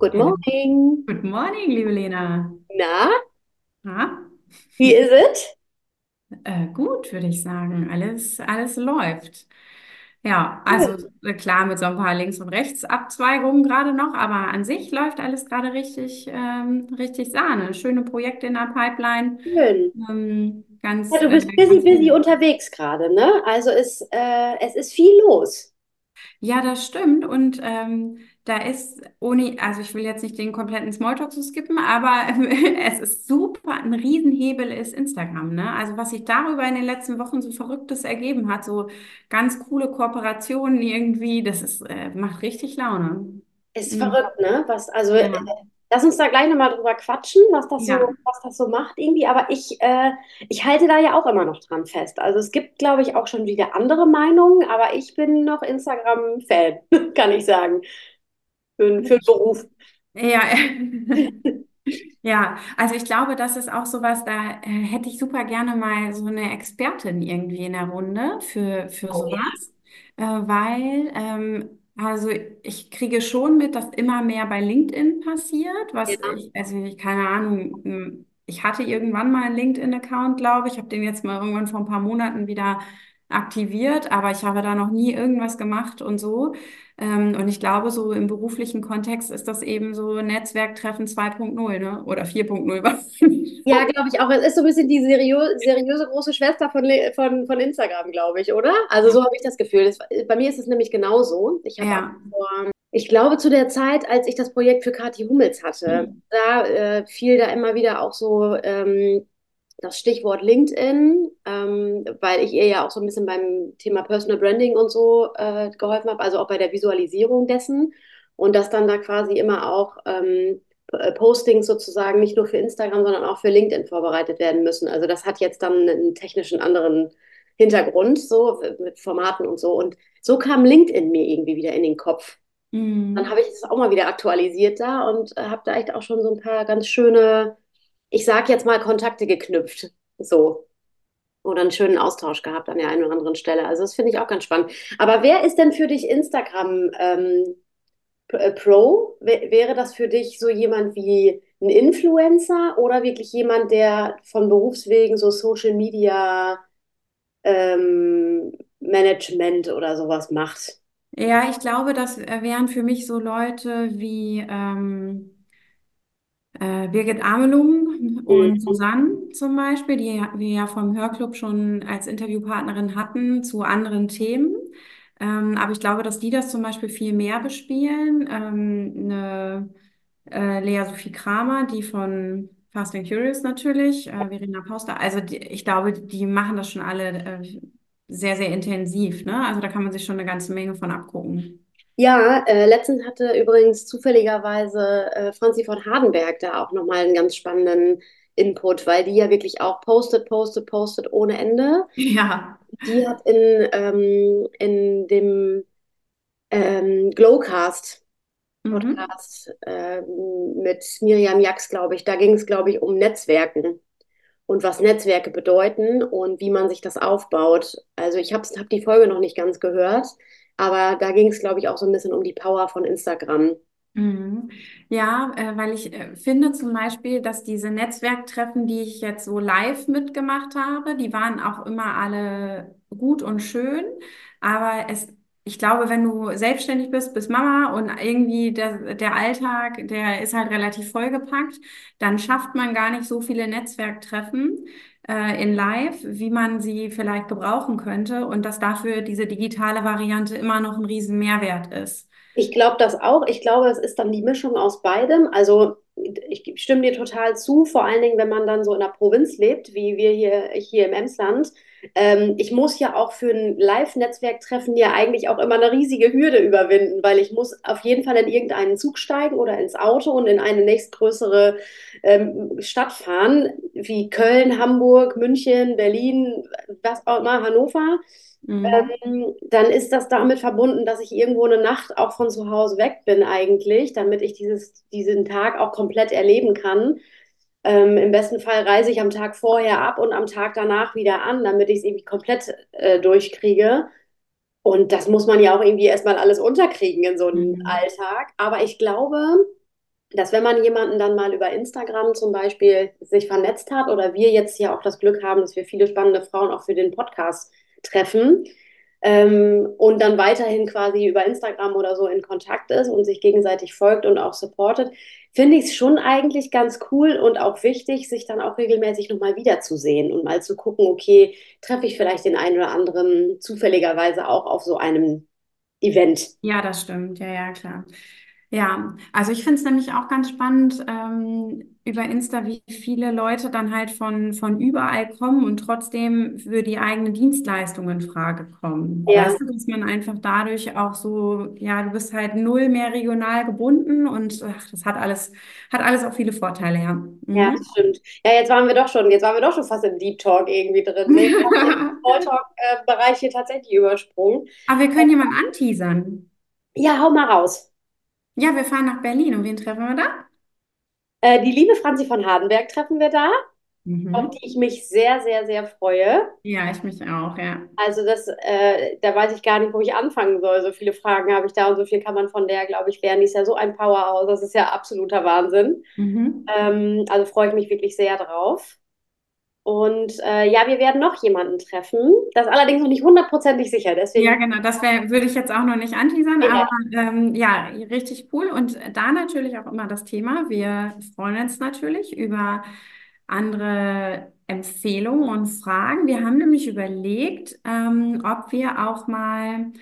Good Hallo. morning. Good morning, liebe Lena. Na, Na, wie ist es? äh, gut, würde ich sagen. Alles, alles läuft. Ja, also äh, klar mit so ein paar Links- und Rechtsabzweigungen gerade noch, aber an sich läuft alles gerade richtig, ähm, richtig Sahne. Schöne Projekte in der Pipeline. Schön. Ähm, Ja, ganz, du äh, bist busy, ganz busy unterwegs gerade, ne? Also es, äh, es ist viel los. Ja, das stimmt. Und ähm, da ist ohne, also ich will jetzt nicht den kompletten Smalltalk so skippen, aber es ist super, ein Riesenhebel ist Instagram, ne? Also was sich darüber in den letzten Wochen so Verrücktes ergeben hat, so ganz coole Kooperationen irgendwie, das ist, äh, macht richtig Laune. Ist Mhm. verrückt, ne? Was, also äh, Ja, lass uns da gleich nochmal drüber quatschen, was das so, ja. was das so macht irgendwie. Aber ich, äh, ich halte da ja auch immer noch dran fest. Also es gibt, glaube ich, auch schon wieder andere Meinungen, aber ich bin noch Instagram-Fan, kann ich sagen, für, für den Beruf. Ja, Ja, also ich glaube, das ist auch sowas, da äh, hätte ich super gerne mal so eine Expertin irgendwie in der Runde für, für Oh sowas, äh, weil ähm, also ich kriege schon mit, dass immer mehr bei LinkedIn passiert, was Ja, ich, also ich, keine Ahnung, m, ich hatte irgendwann mal einen LinkedIn-Account, glaube ich, habe den jetzt mal irgendwann vor ein paar Monaten wieder aktiviert, aber ich habe da noch nie irgendwas gemacht und so. Ähm, und ich glaube, so im beruflichen Kontext ist das eben so Netzwerktreffen 2.0, ne? Oder 4.0 wahrscheinlich. Ja, glaube ich auch. Es ist so ein bisschen die seriö seriöse große Schwester von, von, von Instagram, glaube ich, oder? Also so habe ich das Gefühl. Das, bei mir ist es nämlich genauso. Ich habe Ja. vor, ich glaube, zu der Zeit, als ich das Projekt für Kathi Hummels hatte, da äh, fiel da immer wieder auch so ähm, das Stichwort LinkedIn, ähm, weil ich ihr ja auch so ein bisschen beim Thema Personal Branding und so äh, geholfen habe, also auch bei der Visualisierung dessen. Und dass dann da quasi immer auch ähm, P- Postings sozusagen nicht nur für Instagram, sondern auch für LinkedIn vorbereitet werden müssen. Also das hat jetzt dann einen technischen anderen Hintergrund, so mit Formaten und so. Und so kam LinkedIn mir irgendwie wieder in den Kopf. Dann Mhm. habe ich es auch mal wieder aktualisiert da und äh, habe da echt auch schon so ein paar ganz schöne, ich sag jetzt mal, Kontakte geknüpft. So. Oder einen schönen Austausch gehabt an der einen oder anderen Stelle. Also das finde ich auch ganz spannend. Aber wer ist denn für dich Instagram ähm, äh, Pro? W wäre das für dich so jemand wie ein Influencer oder wirklich jemand, der von Berufswegen so Social Media ähm, Management oder sowas macht? Ja, ich glaube, das äh, wären für mich so Leute wie ähm, äh, Birgit Amelung und Mhm. Susanne zum Beispiel, die wir ja vom Hörclub schon als Interviewpartnerin hatten zu anderen Themen. Ähm, aber ich glaube, dass die das zum Beispiel viel mehr bespielen. Ähm, eine äh, Lea Sophie Kramer, die von Fast and Curious natürlich, äh, Verena Pauster. Also die, ich glaube, die machen das schon alle äh, sehr, sehr intensiv, ne? Also da kann man sich schon eine ganze Menge von abgucken. Ja, äh, letztens hatte übrigens zufälligerweise äh, Franzi von Hardenberg da auch nochmal einen ganz spannenden Input, weil die ja wirklich auch postet, postet, postet ohne Ende. Ja. Die hat in, ähm, in dem ähm, Glowcast Mhm. Podcast ähm, mit Miriam Jax, glaube ich, da ging es, glaube ich, um Netzwerken und was Netzwerke bedeuten und wie man sich das aufbaut. Also ich habe hab die Folge noch nicht ganz gehört, aber da ging es, glaube ich, auch so ein bisschen um die Power von Instagram. Mhm. Ja, äh, weil ich äh, finde zum Beispiel, dass diese Netzwerktreffen, die ich jetzt so live mitgemacht habe, die waren auch immer alle gut und schön. Aber es, ich glaube, wenn du selbstständig bist, bist Mama und irgendwie der, der Alltag, der ist halt relativ vollgepackt, dann schafft man gar nicht so viele Netzwerktreffen äh, in Live, wie man sie vielleicht gebrauchen könnte und dass dafür diese digitale Variante immer noch ein riesen Mehrwert ist. Ich glaube das auch. Ich glaube, es ist dann die Mischung aus beidem. Also ich stimme dir total zu, vor allen Dingen, wenn man dann so in der Provinz lebt, wie wir hier, hier im Emsland. Ähm, ich muss ja auch für ein Live-Netzwerktreffen ja eigentlich auch immer eine riesige Hürde überwinden, weil ich muss auf jeden Fall in irgendeinen Zug steigen oder ins Auto und in eine nächstgrößere ähm, Stadt fahren, wie Köln, Hamburg, München, Berlin, was auch immer, Hannover Mhm. ähm, dann ist das damit verbunden, dass ich irgendwo eine Nacht auch von zu Hause weg bin eigentlich, damit ich dieses, diesen Tag auch komplett erleben kann. Ähm, im besten Fall reise ich am Tag vorher ab und am Tag danach wieder an, damit ich es irgendwie komplett äh, durchkriege. Und das muss man ja auch irgendwie erstmal alles unterkriegen in so einem Mhm. Alltag. Aber ich glaube, dass wenn man jemanden dann mal über Instagram zum Beispiel sich vernetzt hat oder wir jetzt ja auch das Glück haben, dass wir viele spannende Frauen auch für den Podcast treffen ähm, und dann weiterhin quasi über Instagram oder so in Kontakt ist und sich gegenseitig folgt und auch supportet, finde ich es schon eigentlich ganz cool und auch wichtig, sich dann auch regelmäßig nochmal wiederzusehen und mal zu gucken, okay, treffe ich vielleicht den einen oder anderen zufälligerweise auch auf so einem Event. Ja, das stimmt. Ja, ja, klar. Ja, also ich finde es nämlich auch ganz spannend ähm, über Insta, wie viele Leute dann halt von, von überall kommen und trotzdem für die eigene Dienstleistung in Frage kommen. Ja, Weißt du, dass man einfach dadurch auch so, ja, du bist halt null mehr regional gebunden und ach, das hat alles, hat alles auch viele Vorteile, ja. ja, Mhm. das stimmt. Ja, jetzt waren wir doch schon, jetzt waren wir doch schon fast im Deep Talk irgendwie drin. Nee, wir haben den Smalltalk-Bereich hier tatsächlich übersprungen. Aber wir können jemanden anteasern. Ja, hau mal raus. Ja, wir fahren nach Berlin und wen treffen wir da? Äh, die liebe Franzi von Hardenberg treffen wir da, auf Mhm. die ich mich sehr, sehr, sehr freue. Ja, ich mich auch, ja. Also das, äh, da weiß ich gar nicht, wo ich anfangen soll. So viele Fragen habe ich da und so viel kann man von der, glaube ich, lernen. Die ist ja so ein Powerhouse, das ist ja absoluter Wahnsinn. Mhm. Ähm, also freue ich mich wirklich sehr drauf. Und äh, ja, wir werden noch jemanden treffen. Das ist allerdings noch nicht hundertprozentig sicher. Ja, Deswegen, genau, das wär, würde ich jetzt auch noch nicht anteasern, ja, aber ähm, ja, richtig cool. Und da natürlich auch immer das Thema. Wir freuen uns natürlich über andere Empfehlungen und Fragen. Wir haben nämlich überlegt, ähm, ob wir auch mal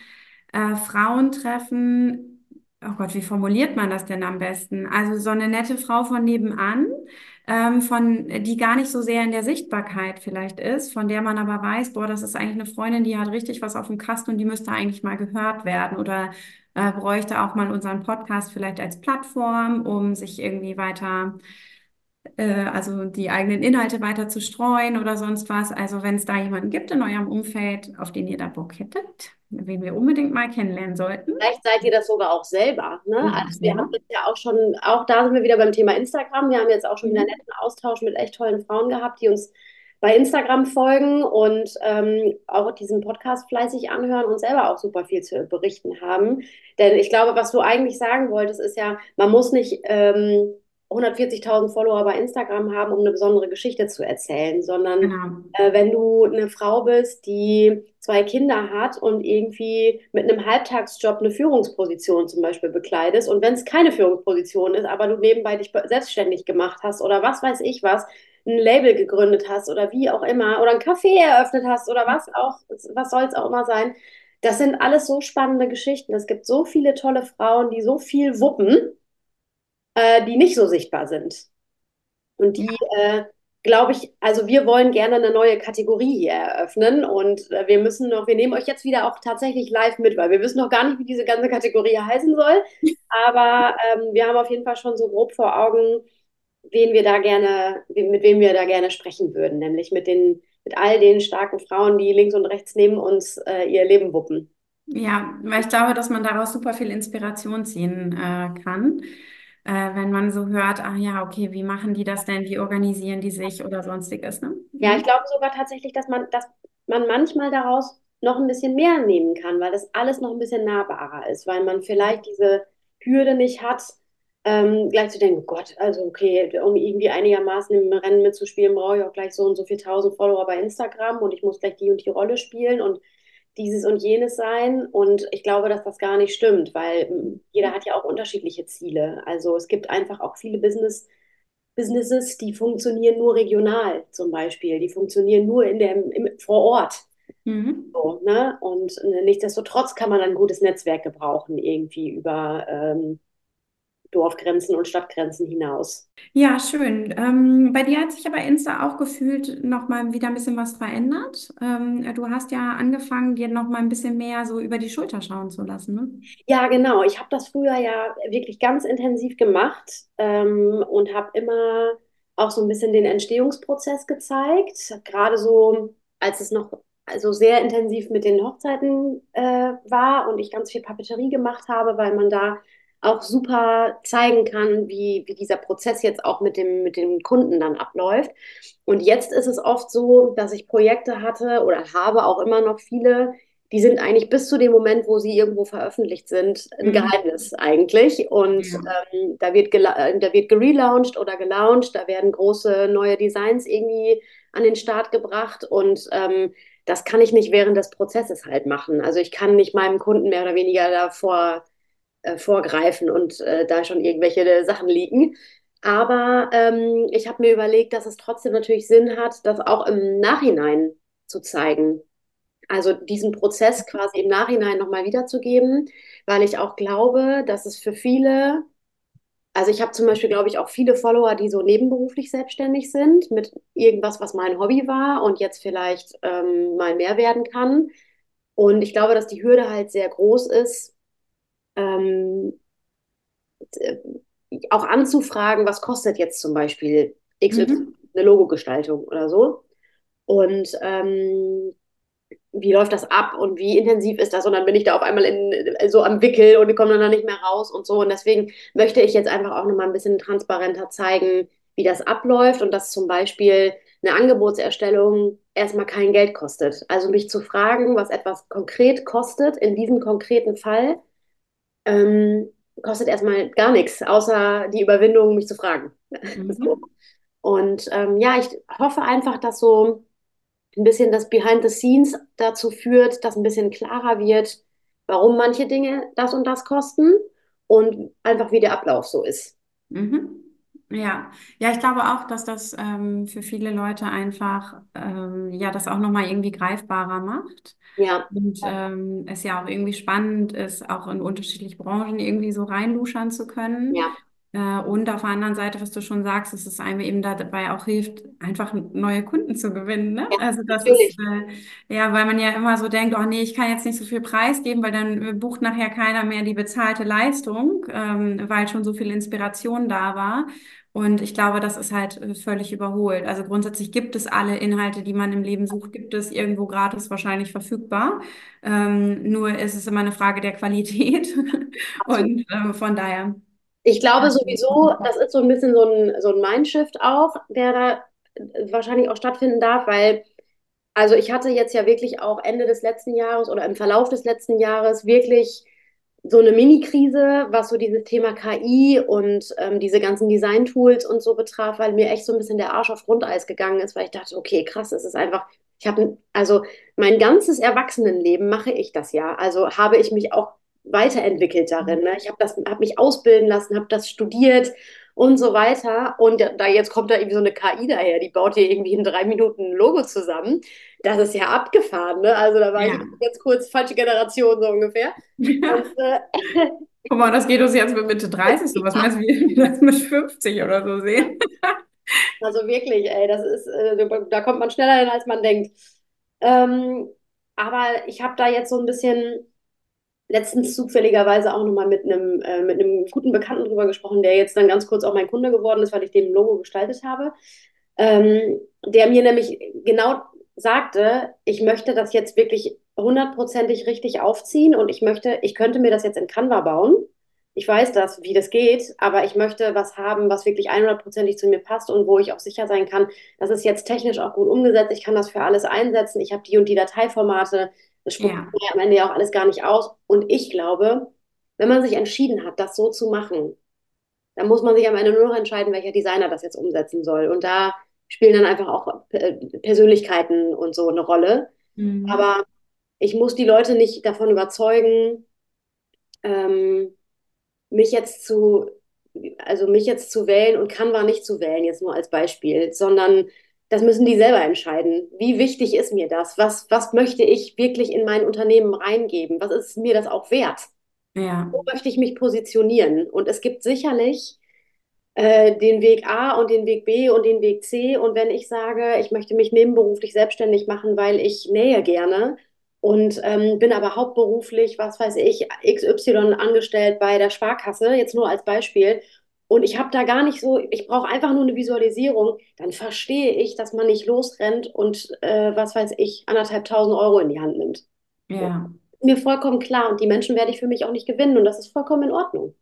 äh, Frauen treffen. Oh Gott, wie formuliert man das denn am besten? Also so eine nette Frau von nebenan ähm, von, die gar nicht so sehr in der Sichtbarkeit vielleicht ist, von der man aber weiß, boah, das ist eigentlich eine Freundin, die hat richtig was auf dem Kasten und die müsste eigentlich mal gehört werden oder äh, bräuchte auch mal unseren Podcast vielleicht als Plattform, um sich irgendwie weiter, äh, also die eigenen Inhalte weiter zu streuen oder sonst was. Also wenn es da jemanden gibt in eurem Umfeld, auf den ihr da Bock hättet, wen wir unbedingt mal kennenlernen sollten. vielleicht seid ihr das sogar auch selber. Ne? Ja, Also wir haben jetzt ja auch schon, auch da sind wir wieder beim Thema Instagram. Wir haben jetzt auch schon wieder einen Mhm. netten Austausch mit echt tollen Frauen gehabt, die uns bei Instagram folgen und ähm, auch diesen Podcast fleißig anhören und selber auch super viel zu berichten haben. Denn ich glaube, was du eigentlich sagen wolltest, ist ja, man muss nicht ähm, 140.000 Follower bei Instagram haben, um eine besondere Geschichte zu erzählen, sondern Genau. äh, wenn du eine Frau bist, die zwei Kinder hat und irgendwie mit einem Halbtagsjob eine Führungsposition zum Beispiel bekleidest und wenn es keine Führungsposition ist, aber du nebenbei dich selbstständig gemacht hast oder was weiß ich was, ein Label gegründet hast oder wie auch immer oder ein Café eröffnet hast oder was auch, was soll es auch immer sein. Das sind alles so spannende Geschichten. Es gibt so viele tolle Frauen, die so viel wuppen, äh, die nicht so sichtbar sind. Und die, äh, glaube ich, also wir wollen gerne eine neue Kategorie hier eröffnen und äh, wir müssen noch, wir nehmen euch jetzt wieder auch tatsächlich live mit, weil wir wissen noch gar nicht, wie diese ganze Kategorie heißen soll. Aber ähm, wir haben auf jeden Fall schon so grob vor Augen, wen wir da gerne, mit wem wir da gerne sprechen würden, nämlich mit den, mit all den starken Frauen, die links und rechts neben uns äh, ihr Leben wuppen. Ja, weil ich glaube, dass man daraus super viel Inspiration ziehen äh, kann, äh, wenn man so hört, ah ja, okay, wie machen die das denn, wie organisieren die sich oder sonstiges, ne? Ja, ich Mhm. glaube sogar tatsächlich, dass man, dass man manchmal daraus noch ein bisschen mehr nehmen kann, weil das alles noch ein bisschen nahbarer ist, weil man vielleicht diese Hürde nicht hat, ähm, gleich zu denken, oh Gott, also okay, um irgendwie einigermaßen im Rennen mitzuspielen, brauche ich auch gleich so und so viel tausend Follower bei Instagram und ich muss gleich die und die Rolle spielen und dieses und jenes sein. Und ich glaube, dass das gar nicht stimmt, weil ähm, jeder hat ja auch unterschiedliche Ziele. Also es gibt einfach auch viele Business Businesses, die funktionieren nur regional zum Beispiel. Die funktionieren nur in der, im, vor Ort. Mhm. So, ne? Und äh, nichtsdestotrotz kann man ein gutes Netzwerk gebrauchen, irgendwie über ähm, Dorfgrenzen und Stadtgrenzen hinaus. Ja, schön. Ähm, bei dir hat sich aber Insta auch gefühlt noch mal wieder ein bisschen was verändert. Ähm, du hast ja angefangen, dir noch mal ein bisschen mehr so über die Schulter schauen zu lassen, ne? Ja, genau. Ich habe das früher ja wirklich ganz intensiv gemacht ähm, und habe immer auch so ein bisschen den Entstehungsprozess gezeigt. Gerade so, als es noch also sehr intensiv mit den Hochzeiten äh, war und ich ganz viel Papeterie gemacht habe, weil man da auch super zeigen kann, wie, wie dieser Prozess jetzt auch mit dem, mit dem Kunden dann abläuft. Und jetzt ist es oft so, dass ich Projekte hatte oder habe auch immer noch viele, die sind eigentlich bis zu dem Moment, wo sie irgendwo veröffentlicht sind, ein Mhm. Geheimnis eigentlich. Und Ja. ähm, da wird, äh, da wird gelauncht oder gelauncht, da werden große neue Designs irgendwie an den Start gebracht und ähm, das kann ich nicht während des Prozesses halt machen. Also ich kann nicht meinem Kunden mehr oder weniger davor äh, vorgreifen und äh, da schon irgendwelche äh, Sachen liegen. Aber ähm, ich habe mir überlegt, dass es trotzdem natürlich Sinn hat, das auch im Nachhinein zu zeigen. Also diesen Prozess quasi im Nachhinein nochmal wiederzugeben, weil ich auch glaube, dass es für viele, also ich habe zum Beispiel, glaube ich, auch viele Follower, die so nebenberuflich selbstständig sind mit irgendwas, was mein Hobby war und jetzt vielleicht ähm, mal mehr werden kann. Und ich glaube, dass die Hürde halt sehr groß ist, ähm, äh, auch anzufragen, was kostet jetzt zum Beispiel XY, Mhm. eine Logogestaltung oder so. Und ähm, wie läuft das ab und wie intensiv ist das? Und dann bin ich da auf einmal in, so am Wickel und komme dann da nicht mehr raus und so. Und deswegen möchte ich jetzt einfach auch nochmal ein bisschen transparenter zeigen, wie das abläuft und dass zum Beispiel eine Angebotserstellung erstmal kein Geld kostet. Also mich zu fragen, was etwas konkret kostet, in diesem konkreten Fall, ähm, kostet erstmal gar nichts, außer die Überwindung, mich zu fragen. So. Mhm. Und ähm, ja, ich hoffe einfach, dass so ein bisschen das Behind the Scenes dazu führt, dass ein bisschen klarer wird, warum manche Dinge das und das kosten und einfach wie der Ablauf so ist. Mhm. Ja, ja, ich glaube auch, dass das ähm, für viele Leute einfach ähm, ja das auch nochmal irgendwie greifbarer macht. Ja, Und ähm, es ja auch irgendwie spannend ist, auch in unterschiedliche Branchen irgendwie so reinluschern zu können. ja, und auf der anderen Seite, was du schon sagst, dass es einem eben dabei auch hilft, einfach neue Kunden zu gewinnen, ne? ja, Also das ist, natürlich. äh, ja, weil man ja immer so denkt, oh nee, ich kann jetzt nicht so viel Preis geben, weil dann äh, bucht nachher keiner mehr die bezahlte Leistung, ähm, weil schon so viel Inspiration da war. Und ich glaube, das ist halt äh, völlig überholt. Also grundsätzlich gibt es alle Inhalte, die man im Leben sucht, gibt es irgendwo gratis wahrscheinlich verfügbar. Ähm, nur ist es immer eine Frage der Qualität. Und ähm, von daher. Ich glaube sowieso, das ist so ein bisschen so ein, so ein Mindshift auch, der da äh, wahrscheinlich auch stattfinden darf, weil, also ich hatte jetzt ja wirklich auch Ende des letzten Jahres oder im Verlauf des letzten Jahres wirklich so eine Mini-Krise, was so dieses Thema KI und ähm, diese ganzen Design-Tools und so betraf, weil mir echt so ein bisschen der Arsch auf Grundeis gegangen ist, weil ich dachte, okay, krass, es ist einfach, ich habe, also mein ganzes Erwachsenenleben mache ich das ja. Also habe ich mich auch weiterentwickelt darin. Ne? Ich habe das, habe mich ausbilden lassen, habe das studiert und so weiter. Und da jetzt kommt da irgendwie so eine KI daher, die baut hier irgendwie in drei Minuten ein Logo zusammen. Das ist ja abgefahren, ne? Also da war ich Ja. jetzt kurz falsche Generation so ungefähr. Und äh, Guck mal, das geht uns jetzt mit Mitte 30 so. Was meinst du, wie wir das mit 50 oder so sehen? Also wirklich, ey, das ist, äh, da kommt man schneller hin, als man denkt. Ähm, aber ich habe da jetzt so ein bisschen letztens zufälligerweise auch nochmal mit einem, äh, mit einem guten Bekannten drüber gesprochen, der jetzt dann ganz kurz auch mein Kunde geworden ist, weil ich dem Logo gestaltet habe. Ähm, der mir nämlich genau sagte, ich möchte das jetzt wirklich hundertprozentig richtig aufziehen und ich möchte, ich könnte mir das jetzt in Canva bauen. Ich weiß das, wie das geht, aber ich möchte was haben, was wirklich 100%ig zu mir passt und wo ich auch sicher sein kann, das ist jetzt technisch auch gut umgesetzt. Ich kann das für alles einsetzen. Ich habe die und die Dateiformate. Das spuckt Ja, am Ende ja auch alles gar nicht aus. Und ich glaube, wenn man sich entschieden hat, das so zu machen, dann muss man sich am Ende nur noch entscheiden, welcher Designer das jetzt umsetzen soll. Und da spielen dann einfach auch äh, Persönlichkeiten und so eine Rolle. mhm. Aber ich muss die Leute nicht davon überzeugen, ähm, mich jetzt zu, also mich jetzt zu wählen und Canva nicht zu wählen, jetzt nur als Beispiel, sondern das müssen die selber entscheiden. Wie wichtig ist mir das? Was, was möchte ich wirklich in mein Unternehmen reingeben? Was ist mir das auch wert? Ja, Wo möchte ich mich positionieren? Und es gibt sicherlich äh, den Weg A und den Weg B und den Weg C. Und wenn ich sage, ich möchte mich nebenberuflich selbstständig machen, weil ich nähe gerne und ähm, bin aber hauptberuflich, was weiß ich, XY angestellt bei der Sparkasse, jetzt nur als Beispiel, und ich habe da gar nicht so, ich brauche einfach nur eine Visualisierung, dann verstehe ich, dass man nicht losrennt und äh, was weiß ich, anderthalb tausend Euro in die Hand nimmt. So. ja. Mir vollkommen klar und die Menschen werde ich für mich auch nicht gewinnen und das ist vollkommen in Ordnung.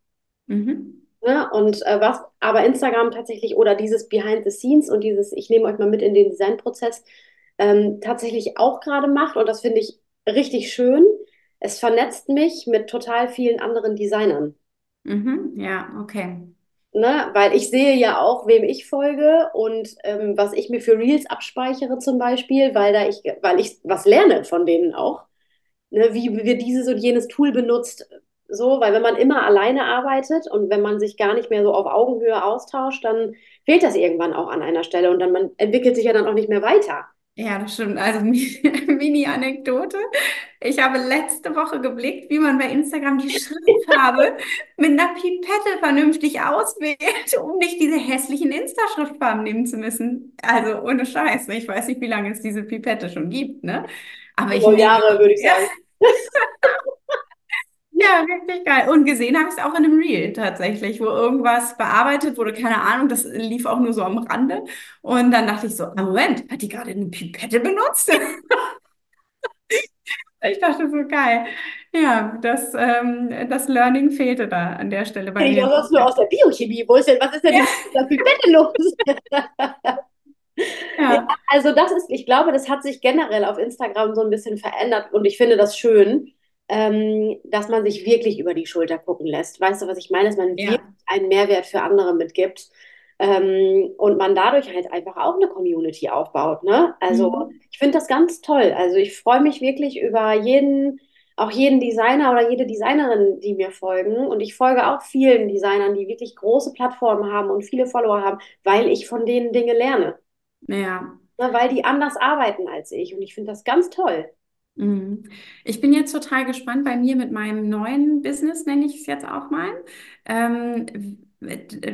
Mhm. Ne? Und äh, was aber Instagram tatsächlich oder dieses Behind the Scenes und dieses, ich nehme euch mal mit in den Designprozess, ähm, tatsächlich auch gerade macht, und das finde ich richtig schön. Es vernetzt mich mit total vielen anderen Designern. Mhm, ja, okay. Ne? Weil ich sehe ja auch, wem ich folge und ähm, was ich mir für Reels abspeichere zum Beispiel, weil da ich, weil ich was lerne von denen auch. Ne? Wie wird dieses und jenes Tool benutzt, so, weil wenn man immer alleine arbeitet und wenn man sich gar nicht mehr so auf Augenhöhe austauscht, dann fehlt das irgendwann auch an einer Stelle und dann man entwickelt sich ja dann auch nicht mehr weiter. Ja, das stimmt. Also Mini-Anekdote. Ich habe letzte Woche geblickt, wie man bei Instagram die Schriftfarbe mit einer Pipette vernünftig auswählt, um nicht diese hässlichen Insta-Schriftfarben nehmen zu müssen. Also ohne Scheiß. ne? Ich weiß nicht, wie lange es diese Pipette schon gibt, ne? Aber ich nehme, Jahre, würde ich sagen. Ja, richtig geil. Und gesehen habe ich es auch in einem Reel tatsächlich, wo irgendwas bearbeitet wurde, keine Ahnung, das lief auch nur so am Rande. Und dann dachte ich so, ah, Moment, hat die gerade eine Pipette benutzt? Ich dachte so geil. Ja, das, ähm, das Learning fehlte da an der Stelle bei ich mir. sonst nur aus der Biochemie. Wo ist denn, was ist denn Ja, mit der Pipette los? Ja, ja, also das ist, ich glaube, das hat sich generell auf Instagram so ein bisschen verändert und ich finde das schön, ähm, dass man sich wirklich über die Schulter gucken lässt. Weißt du, was ich meine? Dass man wirklich ja, einen Mehrwert für andere mitgibt ähm, und man dadurch halt einfach auch eine Community aufbaut, ne? Also mhm. ich finde das ganz toll. Also ich freue mich wirklich über jeden, auch jeden Designer oder jede Designerin, die mir folgen und ich folge auch vielen Designern, die wirklich große Plattformen haben und viele Follower haben, weil ich von denen Dinge lerne. ja. Ne, weil die anders arbeiten als ich. Und ich finde das ganz toll. Mhm. Ich bin jetzt total gespannt bei mir mit meinem neuen Business, nenne ich es jetzt auch mal, ähm,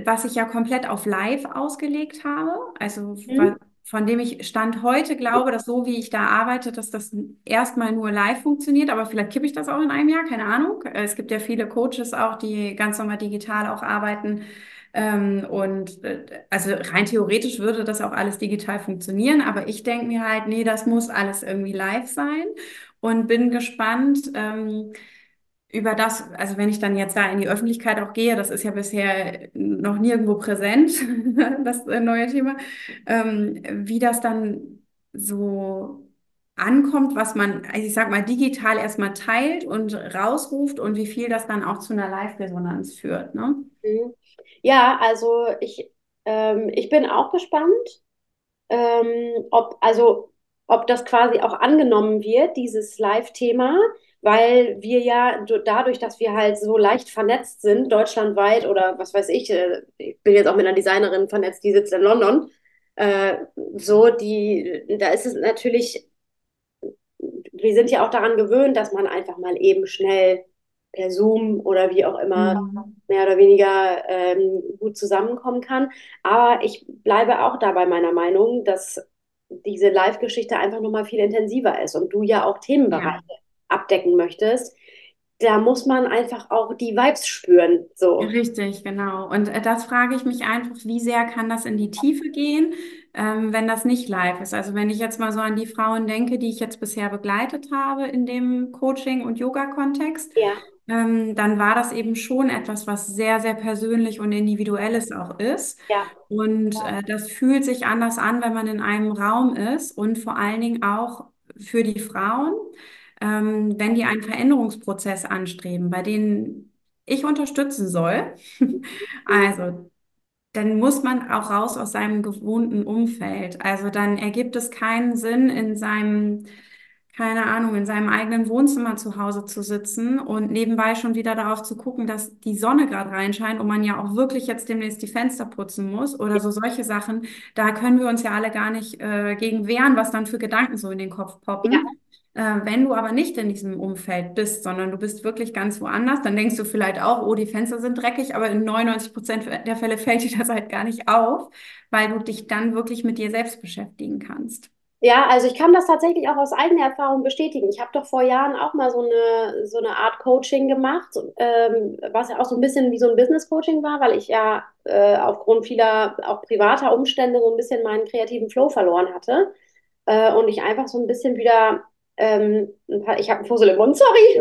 was ich ja komplett auf Live ausgelegt habe. Also Mhm. von dem ich Stand heute glaube, dass so wie ich da arbeite, dass das erstmal nur live funktioniert, aber vielleicht kippe ich das auch in einem Jahr, keine Ahnung. Äh, Es gibt ja viele Coaches auch, die ganz normal digital auch arbeiten. Ähm, und äh, also rein theoretisch würde das auch alles digital funktionieren, aber ich denke mir halt, nee, das muss alles irgendwie live sein und bin gespannt ähm, über das, also wenn ich dann jetzt da in die Öffentlichkeit auch gehe, das ist ja bisher noch nirgendwo präsent, das äh, neue Thema, ähm, wie das dann so ankommt, was man, also ich sag mal, digital erstmal teilt und rausruft und wie viel das dann auch zu einer Live-Resonanz führt, ne? Mhm. Ja, also ich, ähm, ich bin auch gespannt, ähm, ob, also, ob das quasi auch angenommen wird, dieses Live-Thema, weil wir ja dadurch, dass wir halt so leicht vernetzt sind, deutschlandweit oder was weiß ich, äh, ich bin jetzt auch mit einer Designerin vernetzt, die sitzt in London, äh, so, die, da ist es natürlich wir sind ja auch daran gewöhnt, dass man einfach mal eben schnell per Zoom oder wie auch immer Mhm. mehr oder weniger ähm, gut zusammenkommen kann. Aber ich bleibe auch da bei meiner Meinung, dass diese Live-Geschichte einfach nochmal viel intensiver ist und du ja auch Themenbereiche Ja. abdecken möchtest. Da muss man einfach auch die Vibes spüren. So. Richtig, genau. Und äh, das frage ich mich einfach, wie sehr kann das in die Tiefe gehen, ähm, wenn das nicht live ist? Also wenn ich jetzt mal so an die Frauen denke, die ich jetzt bisher begleitet habe in dem Coaching- und Yoga-Kontext, Ja, ähm, dann war das eben schon etwas, was sehr, sehr persönlich und individuelles auch ist. ja, Und äh, das fühlt sich anders an, wenn man in einem Raum ist und vor allen Dingen auch für die Frauen, ähm, wenn die einen Veränderungsprozess anstreben, bei denen ich unterstützen soll. Also, dann muss man auch raus aus seinem gewohnten Umfeld. Also dann ergibt es keinen Sinn, in seinem, keine Ahnung, in seinem eigenen Wohnzimmer zu Hause zu sitzen und nebenbei schon wieder darauf zu gucken, dass die Sonne gerade reinscheint und man ja auch wirklich jetzt demnächst die Fenster putzen muss oder so solche Sachen. Da können wir uns ja alle gar nicht äh, gegen wehren, was dann für Gedanken so in den Kopf ja, poppen. Äh, wenn du aber nicht in diesem Umfeld bist, sondern du bist wirklich ganz woanders, dann denkst du vielleicht auch, oh, die Fenster sind dreckig, aber in 99 Prozent der Fälle fällt dir das halt gar nicht auf, weil du dich dann wirklich mit dir selbst beschäftigen kannst. Ja, also ich kann das tatsächlich auch aus eigener Erfahrung bestätigen. Ich habe doch vor Jahren auch mal so eine, so eine Art Coaching gemacht, ähm, was ja auch so ein bisschen wie so ein Business-Coaching war, weil ich ja äh, aufgrund vieler auch privater Umstände so ein bisschen meinen kreativen Flow verloren hatte. Äh, und ich einfach so ein bisschen wieder, ähm, paar, ich habe einen Fussel im Mund, sorry,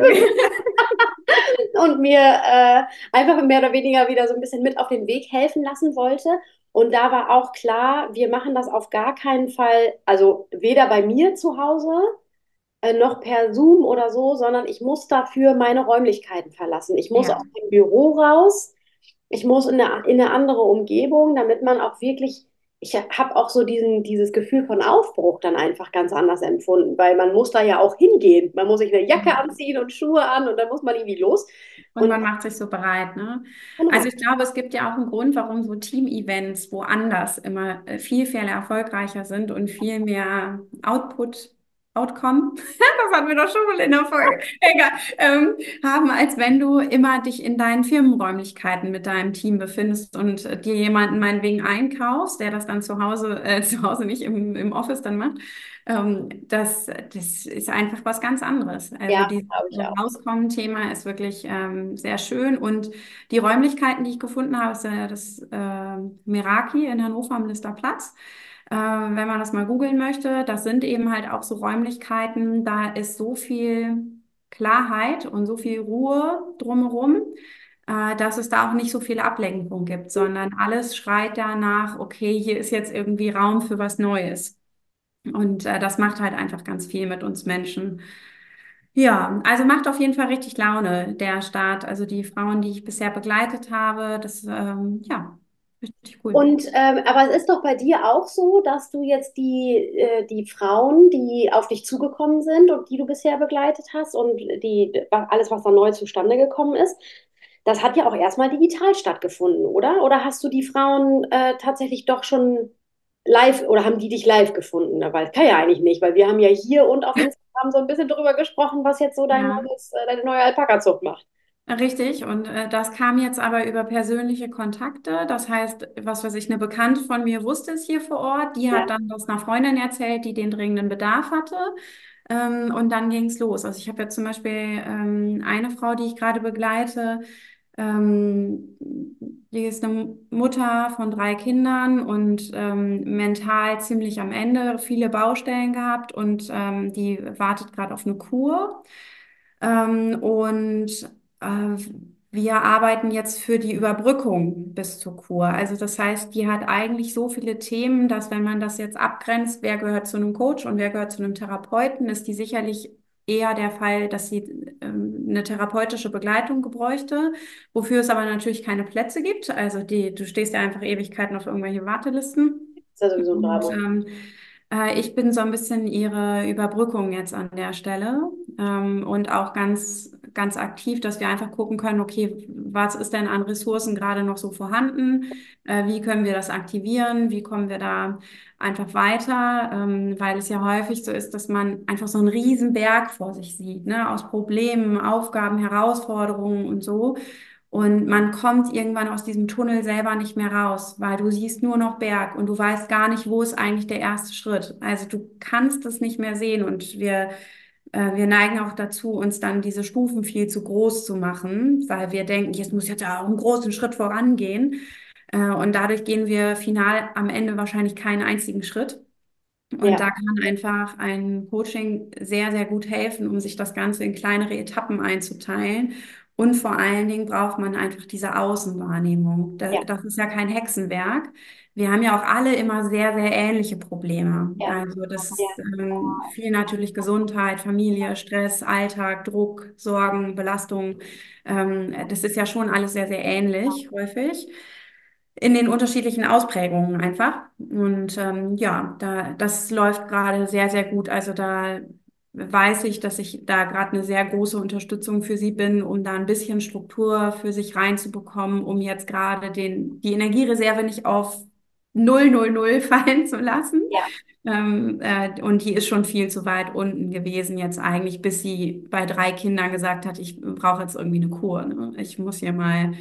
und mir äh, einfach mehr oder weniger wieder so ein bisschen mit auf den Weg helfen lassen wollte. Und da war auch klar, wir machen das auf gar keinen Fall, also weder bei mir zu Hause, äh, noch per Zoom oder so, sondern ich muss dafür meine Räumlichkeiten verlassen. Ich muss aus Ja. dem Büro raus. Ich muss in eine, in eine andere Umgebung, damit man auch wirklich, ich habe auch so diesen, dieses Gefühl von Aufbruch dann einfach ganz anders empfunden, weil man muss da ja auch hingehen. Man muss sich eine Jacke anziehen und Schuhe an und dann muss man irgendwie los. Und Und man macht sich so bereit, ne? genau, Also ich glaube, es gibt ja auch einen Grund, warum so Team-Events woanders immer äh, viel, viel erfolgreicher sind und viel mehr Output, Outcome, das hatten wir doch schon mal in der Folge, egal, ähm, haben, als wenn du immer dich in deinen Firmenräumlichkeiten mit deinem Team befindest und äh, dir jemanden meinetwegen einkaufst, der das dann zu Hause, äh, zu Hause nicht im, im Office dann macht. Ähm, das, das ist einfach was ganz anderes. Also ja, dieses. Rauskommen-Thema ist wirklich ähm, sehr schön. Und die Räumlichkeiten, die ich gefunden habe, ist ja das äh, Meraki in Hannover am Listerplatz. Äh, wenn man das mal googeln möchte, das sind eben halt auch so Räumlichkeiten, da ist so viel Klarheit und so viel Ruhe drumherum, äh, dass es da auch nicht so viel Ablenkung gibt, sondern alles schreit danach, okay, hier ist jetzt irgendwie Raum für was Neues. Und äh, das macht halt einfach ganz viel mit uns Menschen. Ja, also macht auf jeden Fall richtig Laune, der Start. Also die Frauen, die ich bisher begleitet habe, das, ähm, ja, richtig cool. Und ähm, aber es ist doch bei dir auch so, dass du jetzt die, äh, die Frauen, die auf dich zugekommen sind und die du bisher begleitet hast und die alles, was da neu zustande gekommen ist, das hat ja auch erstmal digital stattgefunden, oder? Oder hast du die Frauen äh, tatsächlich doch schon live oder haben die dich live gefunden? Weil kann ja eigentlich nicht, weil wir haben ja hier und auf Instagram so ein bisschen drüber gesprochen, was jetzt so dein Ja. neues, äh, deine neue Alpaka-Zucht macht. Richtig, und äh, das kam jetzt aber über persönliche Kontakte. Das heißt, was weiß ich, eine Bekannte von mir wusste es hier vor Ort, die Ja, hat dann das einer Freundin erzählt, die den dringenden Bedarf hatte. Ähm, und dann ging es los. Also ich habe jetzt zum Beispiel ähm, eine Frau, die ich gerade begleite, ähm, die ist eine Mutter von drei Kindern und ähm, mental ziemlich am Ende, viele Baustellen gehabt und ähm, die wartet gerade auf eine Kur. Ähm, und äh, wir arbeiten jetzt für die Überbrückung bis zur Kur. Also das heißt, die hat eigentlich so viele Themen, dass wenn man das jetzt abgrenzt, wer gehört zu einem Coach und wer gehört zu einem Therapeuten, ist die sicherlich eher der Fall, dass sie ähm, eine therapeutische Begleitung bräuchte, wofür es aber natürlich keine Plätze gibt. Also die, du stehst ja einfach Ewigkeiten auf irgendwelche Wartelisten. ist ja sowieso ein Und Drama. ähm, äh, ich bin so ein bisschen ihre Überbrückung jetzt an der Stelle ähm, und auch ganz, ganz aktiv, dass wir einfach gucken können, okay, was ist denn an Ressourcen gerade noch so vorhanden? Äh, wie können wir das aktivieren? Wie kommen wir da einfach weiter? Ähm, weil es ja häufig so ist, dass man einfach so einen riesen Berg vor sich sieht, ne? Aus Problemen, Aufgaben, Herausforderungen und so. Und man kommt irgendwann aus diesem Tunnel selber nicht mehr raus, weil du siehst nur noch Berg und du weißt gar nicht, wo ist eigentlich der erste Schritt. Also du kannst es nicht mehr sehen und wir, wir neigen auch dazu, uns dann diese Stufen viel zu groß zu machen, weil wir denken, jetzt muss jetzt ja auch einen großen Schritt vorangehen. Äh, und dadurch gehen wir final am Ende wahrscheinlich keinen einzigen Schritt. Und Ja, da kann einfach ein Coaching sehr, sehr gut helfen, um sich das Ganze in kleinere Etappen einzuteilen. Und vor allen Dingen braucht man einfach diese Außenwahrnehmung. ja, Das, das ist ja kein Hexenwerk. Wir haben ja auch alle immer sehr, sehr ähnliche Probleme. ja, Also das ähm, viel natürlich Gesundheit, Familie, Stress, Alltag, Druck, Sorgen, Belastung. Ähm, das ist ja schon alles sehr, sehr ähnlich häufig in den unterschiedlichen Ausprägungen einfach. Und ähm, ja, da, das läuft gerade sehr, sehr gut. Also da weiß ich, dass ich da gerade eine sehr große Unterstützung für sie bin, um da ein bisschen Struktur für sich reinzubekommen, um jetzt gerade den, die Energiereserve nicht auf null null null fallen zu lassen. ja. Ähm, äh, und die ist schon viel zu weit unten gewesen jetzt eigentlich, bis sie bei drei Kindern gesagt hat, ich brauche jetzt irgendwie eine Kur. Ne? Ich muss hier mal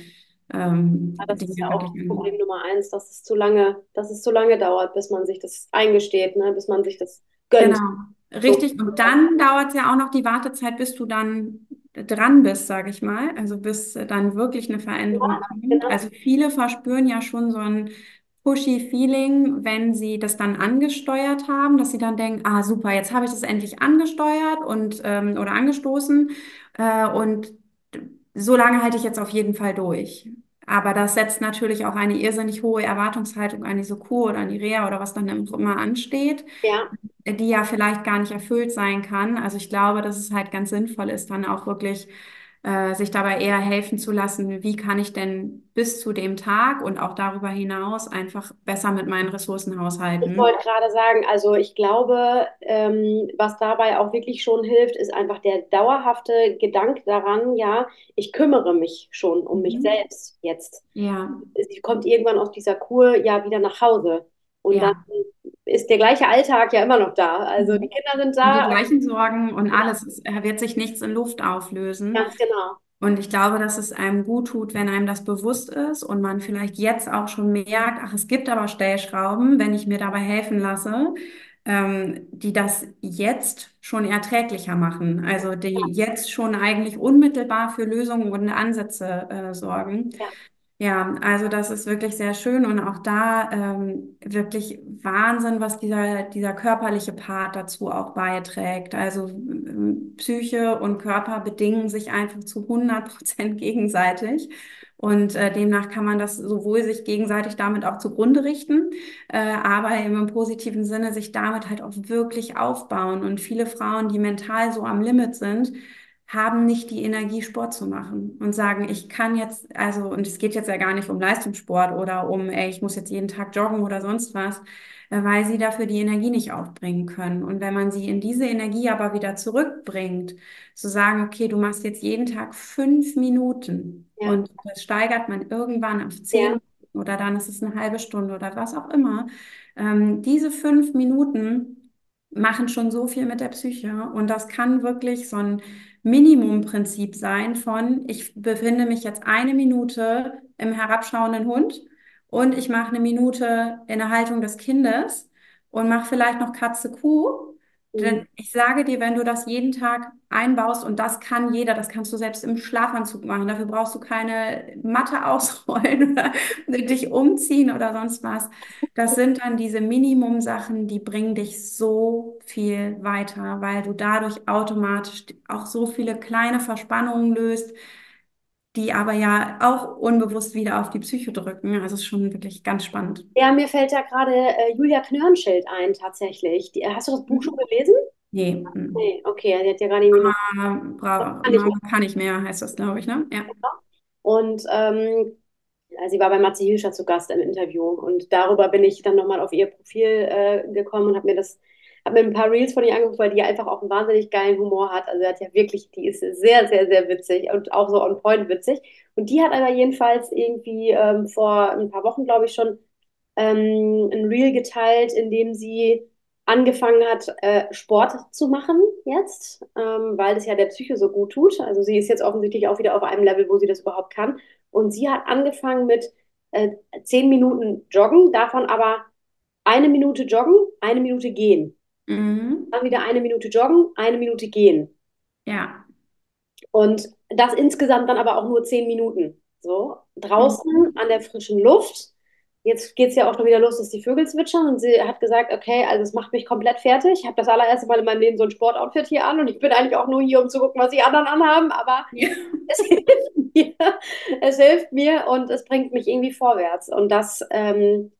ähm, Ja, das ist ja auch Problem. Nummer eins, dass es zu lange, dass es zu lange dauert, bis man sich das eingesteht, ne? Bis man sich das gönnt. Genau, So. richtig. Und dann dauert es ja auch noch die Wartezeit, bis du dann dran bist, sage ich mal. Also bis dann wirklich eine Veränderung Ja, kommt. genau. Also viele verspüren ja schon so ein pushy Feeling, wenn sie das dann angesteuert haben, dass sie dann denken, ah super, jetzt habe ich das endlich angesteuert und ähm, oder angestoßen äh, und so lange halte ich jetzt auf jeden Fall durch. Aber das setzt natürlich auch eine irrsinnig hohe Erwartungshaltung an diese Kur oder an die Reha oder was dann immer ansteht. Ja, die ja vielleicht gar nicht erfüllt sein kann. Also ich glaube, dass es halt ganz sinnvoll ist, dann auch wirklich äh, sich dabei eher helfen zu lassen, wie kann ich denn bis zu dem Tag und auch darüber hinaus einfach besser mit meinen Ressourcen Ich haushalten. wollte gerade sagen, also ich glaube, ähm, was dabei auch wirklich schon hilft, ist einfach der dauerhafte Gedanke daran, ja, ich kümmere mich schon um mich Mhm. selbst jetzt. Ja, Sie kommt irgendwann aus dieser Kur ja wieder nach Hause und dann ja. Ist der gleiche Alltag ja immer noch da. Also die Mhm. Kinder sind Und die da und gleichen Sorgen und alles, es wird sich nichts in Luft auflösen. ganz genau. Und ich glaube, dass es einem gut tut, wenn einem das bewusst ist und man vielleicht jetzt auch schon merkt, ach, es gibt aber Stellschrauben, wenn ich mir dabei helfen lasse, ähm, die das jetzt schon erträglicher machen. Also die jetzt schon eigentlich unmittelbar für Lösungen und Ansätze, äh, sorgen. Ja, Ja, also das ist wirklich sehr schön und auch da ähm, wirklich Wahnsinn, was dieser, dieser körperliche Part dazu auch beiträgt. Also ähm, Psyche und Körper bedingen sich einfach zu hundert Prozent gegenseitig und äh, demnach kann man das sowohl sich gegenseitig damit auch zugrunde richten, äh, aber eben im positiven Sinne sich damit halt auch wirklich aufbauen. Und viele Frauen, die mental so am Limit sind, haben nicht die Energie, Sport zu machen und sagen, ich kann jetzt, also, und es geht jetzt ja gar nicht um Leistungssport oder um, ey, ich muss jetzt jeden Tag joggen oder sonst was, äh, weil sie dafür die Energie nicht aufbringen können. Und wenn man sie in diese Energie aber wieder zurückbringt, zu sagen, okay, du machst jetzt jeden Tag fünf Minuten ja, und das steigert man irgendwann auf zehn ja, oder dann ist es eine halbe Stunde oder was auch immer. Ähm, diese fünf Minuten machen schon so viel mit der Psyche und das kann wirklich so ein Minimumprinzip sein von, ich befinde mich jetzt eine Minute im herabschauenden Hund und ich mache eine Minute in der Haltung des Kindes und mache vielleicht noch Katze Kuh. Mhm. Denn ich sage dir, wenn du das jeden Tag einbaust, und das kann jeder, das kannst du selbst im Schlafanzug machen, dafür brauchst du keine Matte ausrollen oder dich umziehen oder sonst was. Das sind dann diese Minimum-Sachen, die bringen dich so viel weiter, weil du dadurch automatisch auch so viele kleine Verspannungen löst, die aber ja auch unbewusst wieder auf die Psyche drücken. Also es ist schon wirklich ganz spannend. Ja, mir fällt da gerade äh, Julia Knörnschild ein, tatsächlich. Die, hast du das Buch schon Mhm. gelesen? Nee. Nee, okay, sie hat ja gerade irgendwie. Mama, bra Kann ich Mama kann ich mehr, heißt das, glaube ich, ne? Ja. Und ähm, ja, sie war bei Matze Hilscher zu Gast im Interview und darüber bin ich dann nochmal auf ihr Profil äh, gekommen und habe mir das, habe mir ein paar Reels von ihr angeguckt, weil die einfach auch einen wahnsinnig geilen Humor hat. Also sie hat ja wirklich, die ist sehr, sehr, sehr witzig und auch so on point witzig. Und die hat aber jedenfalls irgendwie ähm, vor ein paar Wochen, glaube ich, schon ähm, ein Reel geteilt, in dem sie angefangen hat, äh, Sport zu machen jetzt, ähm, weil das ja der Psyche so gut tut. Also sie ist jetzt offensichtlich auch wieder auf einem Level, wo sie das überhaupt kann. Und sie hat angefangen mit äh, zehn Minuten Joggen, davon aber eine Minute Joggen, eine Minute gehen. Mhm. Dann wieder eine Minute Joggen, eine Minute gehen. Ja. Und das insgesamt dann aber auch nur zehn Minuten. So, draußen Mhm. an der frischen Luft. Jetzt geht es ja auch schon wieder los, dass die Vögel zwitschern. Und sie hat gesagt, okay, also es macht mich komplett fertig. Ich habe das allererste Mal in meinem Leben so ein Sportoutfit hier an und ich bin eigentlich auch nur hier, um zu gucken, was die anderen anhaben. Aber Ja. es hilft mir. Es hilft mir und es bringt mich irgendwie vorwärts. Und das ähm,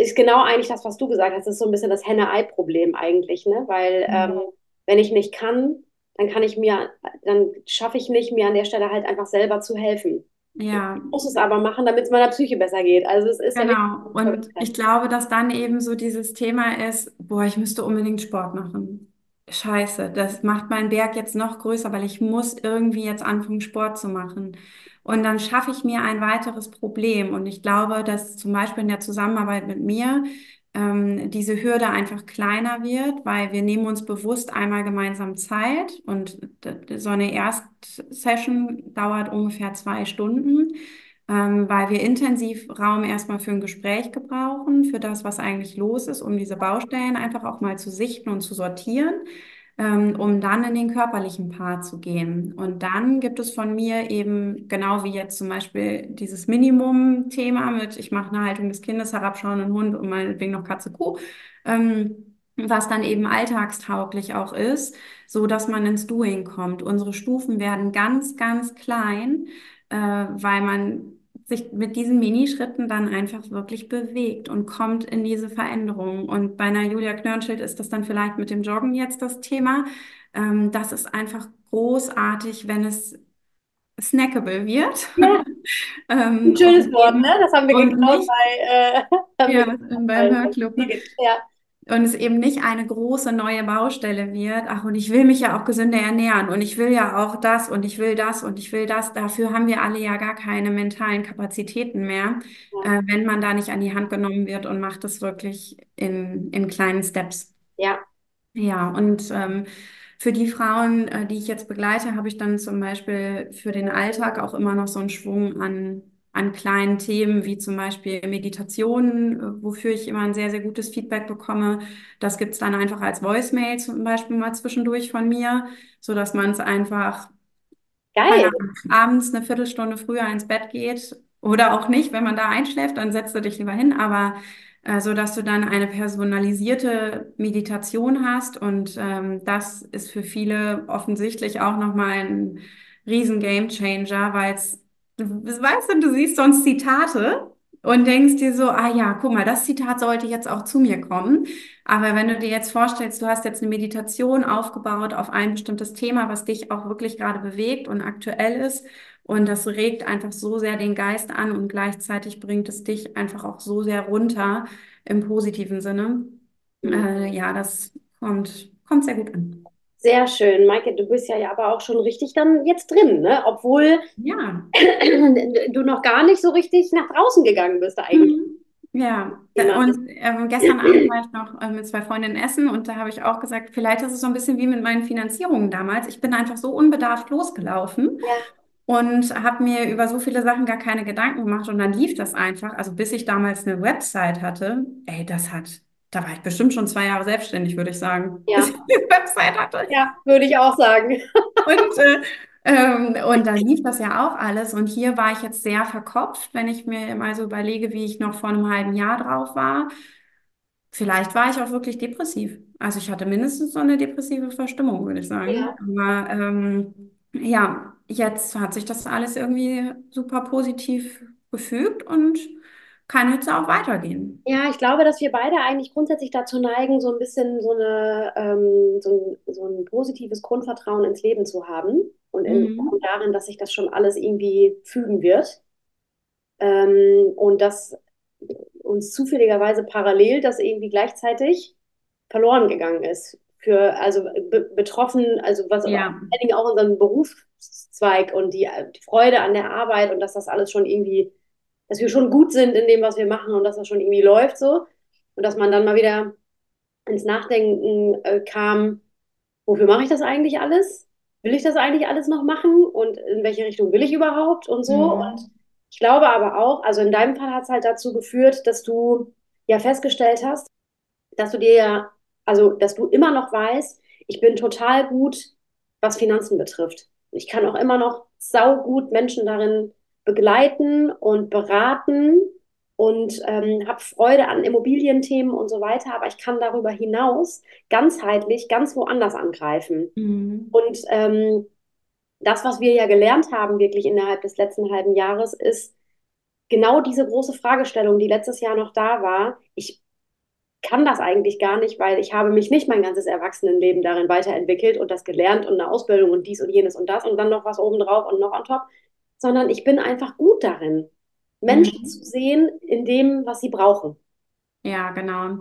ist genau eigentlich das, was du gesagt hast. Das ist so ein bisschen das Henne-Ei-Problem eigentlich, ne? Weil ähm, wenn ich nicht kann, dann kann ich mir, dann schaffe ich nicht, mir an der Stelle halt einfach selber zu helfen. Ich Ja, muss es aber machen, damit es meiner Psyche besser geht. Also es ist ja genau. Und ich glaube, dass dann eben so dieses Thema ist, boah, ich müsste unbedingt Sport machen. Scheiße, das macht meinen Berg jetzt noch größer, weil ich muss irgendwie jetzt anfangen, Sport zu machen. Und dann schaffe ich mir ein weiteres Problem. Und ich glaube, dass zum Beispiel in der Zusammenarbeit mit mir ähm, diese Hürde einfach kleiner wird, weil wir nehmen uns bewusst einmal gemeinsam Zeit und so eine Erstsession dauert ungefähr zwei Stunden ähm, weil wir intensiv Raum erstmal für ein Gespräch gebrauchen, für das, was eigentlich los ist, um diese Baustellen einfach auch mal zu sichten und zu sortieren, um dann in den körperlichen Part zu gehen. Und dann gibt es von mir eben, genau wie jetzt zum Beispiel dieses Minimum-Thema mit, ich mache eine Haltung des Kindes, herabschauenden Hund und meinetwegen noch Katze, Kuh. Ähm, was dann eben alltagstauglich auch ist, so dass man ins Doing kommt. Unsere Stufen werden ganz, ganz klein, äh, weil man sich mit diesen Minischritten dann einfach wirklich bewegt und kommt in diese Veränderung. Und bei einer Julia Knörnschild ist das dann vielleicht mit dem Joggen jetzt das Thema. Ähm, das ist einfach großartig, wenn es snackable wird. Ja. ähm, Ein schönes Wort, ne? Das haben wir geklaut bei, äh, ja, beim Hörclub. Ne? Ja und es eben nicht eine große neue Baustelle wird. Ach, und ich will mich ja auch gesünder ernähren und ich will ja auch das und ich will das und ich will das. Dafür haben wir alle ja gar keine mentalen Kapazitäten mehr, ja. äh, wenn man da nicht an die Hand genommen wird und macht es wirklich in, in kleinen Steps. Ja. Ja, und ähm, für die Frauen, äh, die ich jetzt begleite, habe ich dann zum Beispiel für den Alltag auch immer noch so einen Schwung an an kleinen Themen wie zum Beispiel Meditation, äh, wofür ich immer ein sehr, sehr gutes Feedback bekomme. Das gibt's dann einfach als Voicemail zum Beispiel mal zwischendurch von mir, so dass man es einfach Geil. abends eine Viertelstunde früher ins Bett geht oder auch nicht, wenn man da einschläft, dann setzt du dich lieber hin, aber äh, so dass du dann eine personalisierte Meditation hast und ähm, das ist für viele offensichtlich auch nochmal ein riesen Game Changer, weil es Du weißt du, du siehst sonst Zitate und denkst dir so, ah ja, guck mal, das Zitat sollte jetzt auch zu mir kommen. Aber wenn du dir jetzt vorstellst, du hast jetzt eine Meditation aufgebaut auf ein bestimmtes Thema, was dich auch wirklich gerade bewegt und aktuell ist, und das regt einfach so sehr den Geist an und gleichzeitig bringt es dich einfach auch so sehr runter im positiven Sinne. Mhm. Äh, ja, das kommt, kommt sehr gut an. Sehr schön. Maike, du bist ja, ja aber auch schon richtig dann jetzt drin, ne? Obwohl ja. du noch gar nicht so richtig nach draußen gegangen bist eigentlich. Mhm. Ja, und äh, gestern Abend war ich noch äh, mit zwei Freundinnen essen und da habe ich auch gesagt, vielleicht ist es so ein bisschen wie mit meinen Finanzierungen damals. Ich bin einfach so unbedarft losgelaufen ja. und habe mir über so viele Sachen gar keine Gedanken gemacht und dann lief das einfach. Also bis ich damals eine Website hatte, ey, das hat da war ich bestimmt schon zwei Jahre selbstständig, würde ich sagen. Ja. Website hatte. Ja, würde ich auch sagen. Und, äh, ähm, und da lief das ja auch alles. Und hier war ich jetzt sehr verkopft, wenn ich mir mal so überlege, wie ich noch vor einem halben Jahr drauf war. Vielleicht war ich auch wirklich depressiv. Also ich hatte mindestens so eine depressive Verstimmung, würde ich sagen. Ja. Aber ähm, ja, jetzt hat sich das alles irgendwie super positiv gefügt und kann jetzt auch weitergehen. Ja, ich glaube, dass wir beide eigentlich grundsätzlich dazu neigen, so ein bisschen so, eine, ähm, so, ein, so ein positives Grundvertrauen ins Leben zu haben und, in, mhm. darin, dass sich das schon alles irgendwie fügen wird. Ähm, und dass uns zufälligerweise parallel das irgendwie gleichzeitig verloren gegangen ist. Für, also be betroffen, also was ja. vor allen Dingen auch unseren Berufszweig und die, die Freude an der Arbeit und dass das alles schon irgendwie dass wir schon gut sind in dem, was wir machen und dass das schon irgendwie läuft so. Und dass man dann mal wieder ins Nachdenken äh, kam, wofür mache ich das eigentlich alles? Will ich das eigentlich alles noch machen? Und in welche Richtung will ich überhaupt? Und so. Mhm. Und ich glaube aber auch, also in deinem Fall hat es halt dazu geführt, dass du ja festgestellt hast, dass du dir ja, also dass du immer noch weißt, ich bin total gut, was Finanzen betrifft. Ich kann auch immer noch saugut Menschen darin begleiten und beraten und ähm, habe Freude an Immobilienthemen und so weiter, aber ich kann darüber hinaus ganzheitlich ganz woanders angreifen. Mhm. Und ähm, das, was wir ja gelernt haben, wirklich innerhalb des letzten halben Jahres, ist genau diese große Fragestellung, die letztes Jahr noch da war. Ich kann das eigentlich gar nicht, weil ich habe mich nicht mein ganzes Erwachsenenleben darin weiterentwickelt und das gelernt und eine Ausbildung und dies und jenes und das und dann noch was obendrauf und noch on top, sondern ich bin einfach gut darin, Menschen mhm. zu sehen in dem, was sie brauchen. Ja, genau.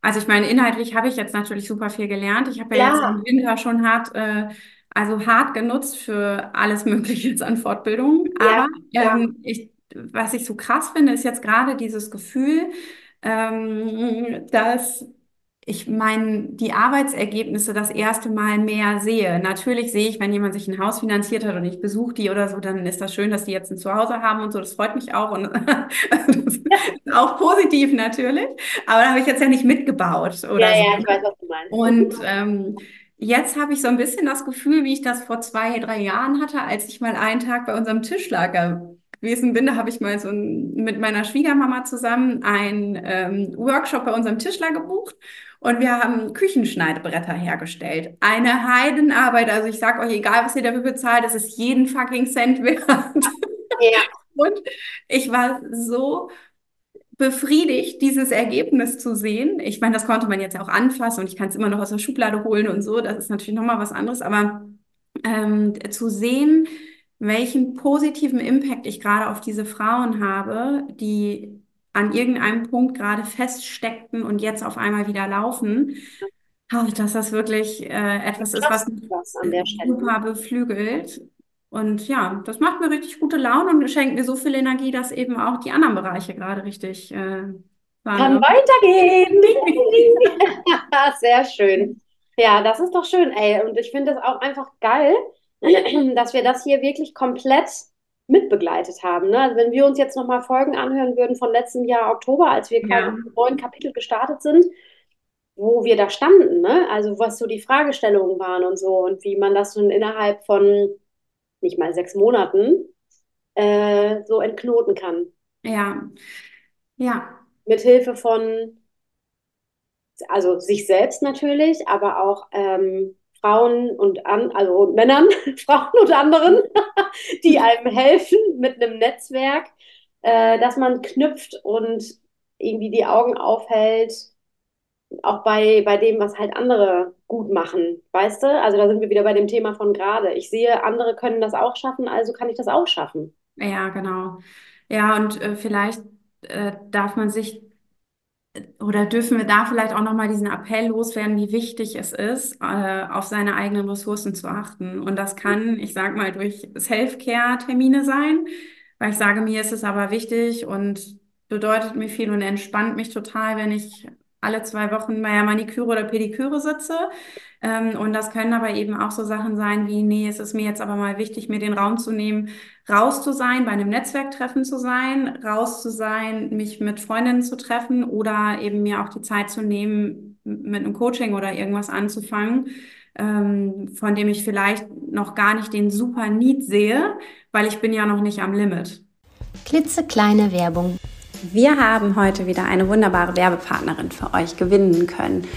Also ich meine, inhaltlich habe ich jetzt natürlich super viel gelernt. Ich habe ja, ja, jetzt im Winter schon hart, äh, also hart genutzt für alles Mögliche jetzt an Fortbildung. Aber ja, ähm, ich, was ich so krass finde, ist jetzt gerade dieses Gefühl, ähm, dass ich meine, die Arbeitsergebnisse das erste Mal mehr sehe. Natürlich sehe ich, wenn jemand sich ein Haus finanziert hat und ich besuche die oder so, dann ist das schön, dass die jetzt ein Zuhause haben und so. Das freut mich auch und das ist auch positiv natürlich. Aber da habe ich jetzt ja nicht mitgebaut oder ja, so. Ja, ich weiß, was du meinst. Und ähm, jetzt habe ich so ein bisschen das Gefühl, wie ich das vor zwei, drei Jahren hatte, als ich mal einen Tag bei unserem Tischlager gewesen bin, da habe ich mal so ein, mit meiner Schwiegermama zusammen einen ähm, Workshop bei unserem Tischler gebucht und wir haben Küchenschneidebretter hergestellt. Eine Heidenarbeit. Also ich sag euch, egal was ihr dafür bezahlt, es ist jeden fucking Cent wert. Ja. Und ich war so befriedigt, dieses Ergebnis zu sehen. Ich meine, das konnte man jetzt auch anfassen und ich kann es immer noch aus der Schublade holen und so. Das ist natürlich nochmal was anderes. Aber ähm, zu sehen, welchen positiven Impact ich gerade auf diese Frauen habe, die an irgendeinem Punkt gerade feststeckten und jetzt auf einmal wieder laufen, dass das wirklich äh, etwas ist, was mich super beflügelt. Und ja, das macht mir richtig gute Laune und schenkt mir so viel Energie, dass eben auch die anderen Bereiche gerade richtig äh, Kann weitergehen. Sehr schön. Ja, das ist doch schön, ey. Und ich finde das auch einfach geil, dass wir das hier wirklich komplett mitbegleitet haben. Ne? Also wenn wir uns jetzt nochmal Folgen anhören würden von letztem Jahr Oktober, als wir ja. im neuen Kapitel gestartet sind, wo wir da standen, ne? also was so die Fragestellungen waren und so und wie man das so innerhalb von nicht mal sechs Monaten äh, so entknoten kann. Ja, ja. Mit Hilfe von, also sich selbst natürlich, aber auch ähm, Frauen und an, also Männern, Frauen und anderen, die einem helfen mit einem Netzwerk, äh, dass man knüpft und irgendwie die Augen aufhält auch bei, bei dem, was halt andere gut machen, weißt du? Also da sind wir wieder bei dem Thema von gerade. Ich sehe, andere können das auch schaffen, also kann ich das auch schaffen. Ja, genau. Ja, und äh, vielleicht äh, darf man sich oder dürfen wir da vielleicht auch nochmal diesen Appell loswerden, wie wichtig es ist, äh, auf seine eigenen Ressourcen zu achten. Und das kann, ich sag mal, durch Self-Care-Termine sein, weil ich sage, mir ist es aber wichtig und bedeutet mir viel und entspannt mich total, wenn ich alle zwei Wochen bei der Maniküre oder Pediküre sitze. Ähm, und das können aber eben auch so Sachen sein wie, nee, es ist mir jetzt aber mal wichtig, mir den Raum zu nehmen, raus zu sein, bei einem Netzwerktreffen zu sein, raus zu sein, mich mit Freundinnen zu treffen oder eben mir auch die Zeit zu nehmen, mit einem Coaching oder irgendwas anzufangen, ähm, von dem ich vielleicht noch gar nicht den super Need sehe, weil ich bin ja noch nicht am Limit. Klitzekleine Werbung. Wir haben heute wieder eine wunderbare Werbepartnerin für euch gewinnen können.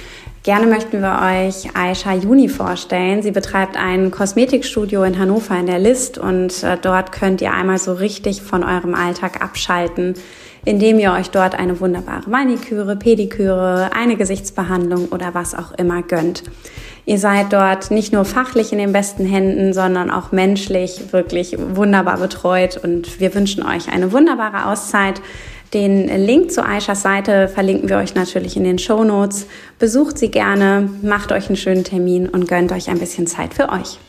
Gerne möchten wir euch Aisha Juni vorstellen. Sie betreibt ein Kosmetikstudio in Hannover in der List und äh, dort könnt ihr einmal so richtig von eurem Alltag abschalten, indem ihr euch dort eine wunderbare Maniküre, Pediküre, eine Gesichtsbehandlung oder was auch immer gönnt. Ihr seid dort nicht nur fachlich in den besten Händen, sondern auch menschlich wirklich wunderbar betreut und wir wünschen euch eine wunderbare Auszeit den Link zu Aishas Seite verlinken wir euch natürlich in den Show Notes. Besucht sie gerne, macht euch einen schönen Termin und gönnt euch ein bisschen Zeit für euch.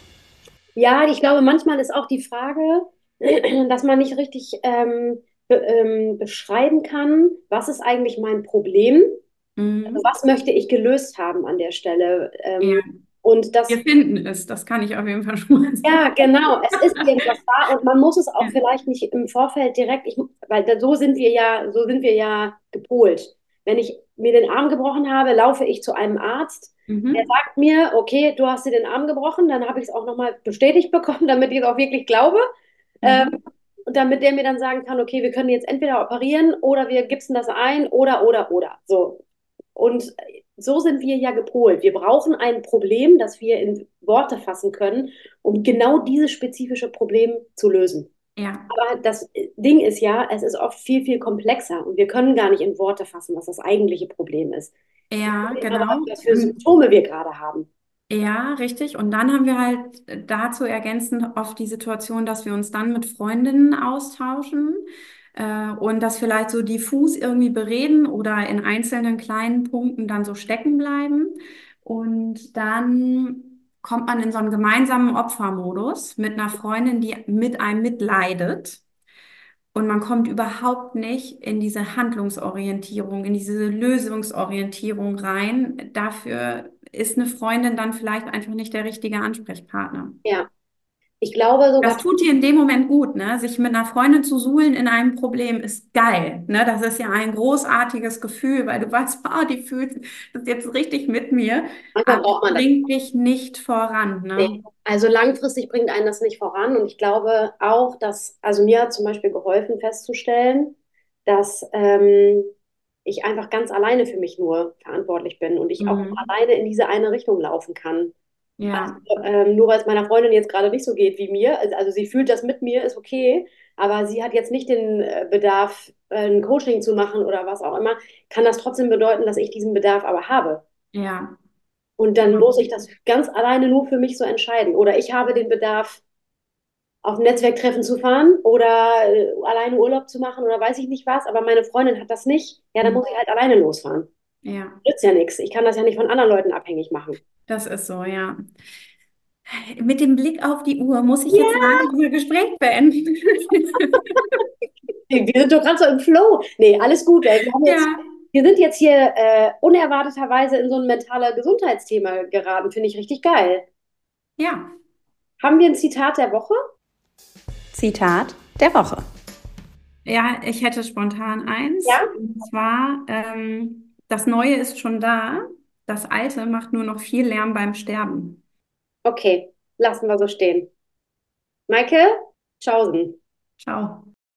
Ja, ich glaube, manchmal ist auch die Frage, dass man nicht richtig ähm, be ähm, beschreiben kann, was ist eigentlich mein Problem? Mhm. Also was möchte ich gelöst haben an der Stelle? Ähm, ja. Und das, Wir finden es, das kann ich auf jeden Fall schon mal sagen. Ja, genau, es ist irgendwas da und man muss es auch ja. vielleicht nicht im Vorfeld direkt, ich, weil so sind wir ja, so sind wir ja gepolt. Wenn ich mir den Arm gebrochen habe, laufe ich zu einem Arzt. Mhm. Der sagt mir, okay, du hast dir den Arm gebrochen, dann habe ich es auch nochmal bestätigt bekommen, damit ich es auch wirklich glaube. Mhm. Ähm, und damit der mir dann sagen kann, okay, wir können jetzt entweder operieren oder wir gipsen das ein oder, oder, oder. So. Und so sind wir ja gepolt. Wir brauchen ein Problem, das wir in Worte fassen können, um genau dieses spezifische Problem zu lösen. Ja. Aber das Ding ist ja, es ist oft viel, viel komplexer und wir können gar nicht in Worte fassen, was das eigentliche Problem ist. Ja, genau. Aber, was für Symptome wir gerade haben. Ja, richtig. Und dann haben wir halt dazu ergänzend oft die Situation, dass wir uns dann mit Freundinnen austauschen äh, und das vielleicht so diffus irgendwie bereden oder in einzelnen kleinen Punkten dann so stecken bleiben. Und dann kommt man in so einen gemeinsamen Opfermodus mit einer Freundin, die mit einem mitleidet. Und man kommt überhaupt nicht in diese Handlungsorientierung, in diese Lösungsorientierung rein. Dafür ist eine Freundin dann vielleicht einfach nicht der richtige Ansprechpartner. Ja, ich glaube sogar. Das tut dir in dem Moment gut, ne? Sich mit einer Freundin zu suhlen in einem Problem ist geil, ne? Das ist ja ein großartiges Gefühl, weil du weißt, oh, die fühlt das jetzt richtig mit mir. Manchmal braucht man bringt dich nicht voran, ne? Nee. Also langfristig bringt einen das nicht voran. Und ich glaube auch, dass, also mir hat zum Beispiel geholfen festzustellen, dass ähm, ich einfach ganz alleine für mich nur verantwortlich bin und ich mhm. auch alleine in diese eine Richtung laufen kann. Ja. Also, ähm, nur weil es meiner Freundin jetzt gerade nicht so geht wie mir, also, also sie fühlt das mit mir, ist okay, aber sie hat jetzt nicht den äh, Bedarf, äh, ein Coaching zu machen oder was auch immer, kann das trotzdem bedeuten, dass ich diesen Bedarf aber habe. Ja. Und dann muss ich das ganz alleine nur für mich so entscheiden. Oder ich habe den Bedarf, auf ein Netzwerktreffen zu fahren oder äh, alleine Urlaub zu machen oder weiß ich nicht was, aber meine Freundin hat das nicht. Ja, dann muss ich halt alleine losfahren. Ja. Nützt ja nichts. Ich kann das ja nicht von anderen Leuten abhängig machen. Das ist so, ja. Mit dem Blick auf die Uhr muss ich jetzt leider unser Gespräch beenden. Wir sind doch gerade so im Flow. Nee, alles gut. Ey. Wir, haben jetzt, Ja. wir sind jetzt hier äh, unerwarteterweise in so ein mentales Gesundheitsthema geraten. Finde ich richtig geil. Ja. Haben wir ein Zitat der Woche? Zitat der Woche. Ja, ich hätte spontan eins. Ja? Und zwar, ähm, das Neue ist schon da, das Alte macht nur noch viel Lärm beim Sterben. Okay, lassen wir so stehen. Maike, tschaußen. Ciao.